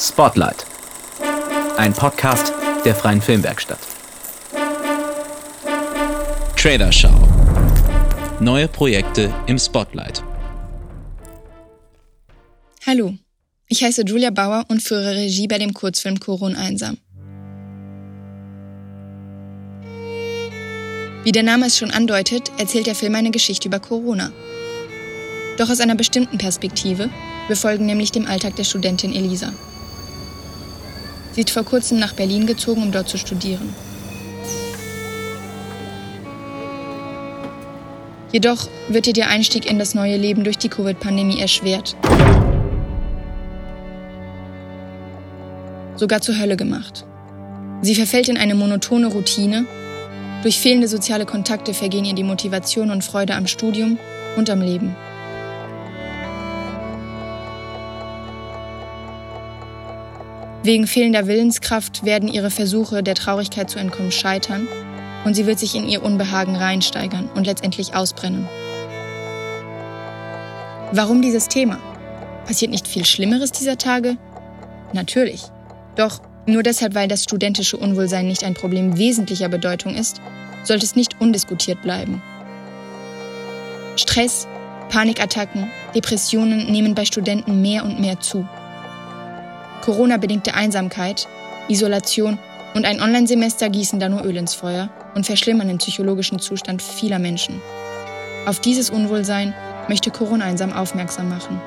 Spotlight. Ein Podcast der Freien Filmwerkstatt. Traderschau. Neue Projekte im Spotlight. Hallo, ich heiße Julia Bauer und führe Regie bei dem Kurzfilm Koron einsam. Wie der Name es schon andeutet, erzählt der Film eine Geschichte über Corona. Doch aus einer bestimmten Perspektive, wir folgen nämlich dem Alltag der Studentin Elisa. Sie ist vor kurzem nach Berlin gezogen, um dort zu studieren. Jedoch wird ihr der Einstieg in das neue Leben durch die Covid-Pandemie erschwert. Sogar zur Hölle gemacht. Sie verfällt in eine monotone Routine. Durch fehlende soziale Kontakte vergehen ihr die Motivation und Freude am Studium und am Leben. Wegen fehlender Willenskraft werden ihre Versuche, der Traurigkeit zu entkommen, scheitern und sie wird sich in ihr Unbehagen reinsteigern und letztendlich ausbrennen. Warum dieses Thema? Passiert nicht viel Schlimmeres dieser Tage? Natürlich. Doch nur deshalb, weil das studentische Unwohlsein nicht ein Problem wesentlicher Bedeutung ist, sollte es nicht undiskutiert bleiben. Stress, Panikattacken, Depressionen nehmen bei Studenten mehr und mehr zu. Corona-bedingte Einsamkeit, Isolation und ein Online-Semester gießen da nur Öl ins Feuer und verschlimmern den psychologischen Zustand vieler Menschen. Auf dieses Unwohlsein möchte Corona einsam aufmerksam machen.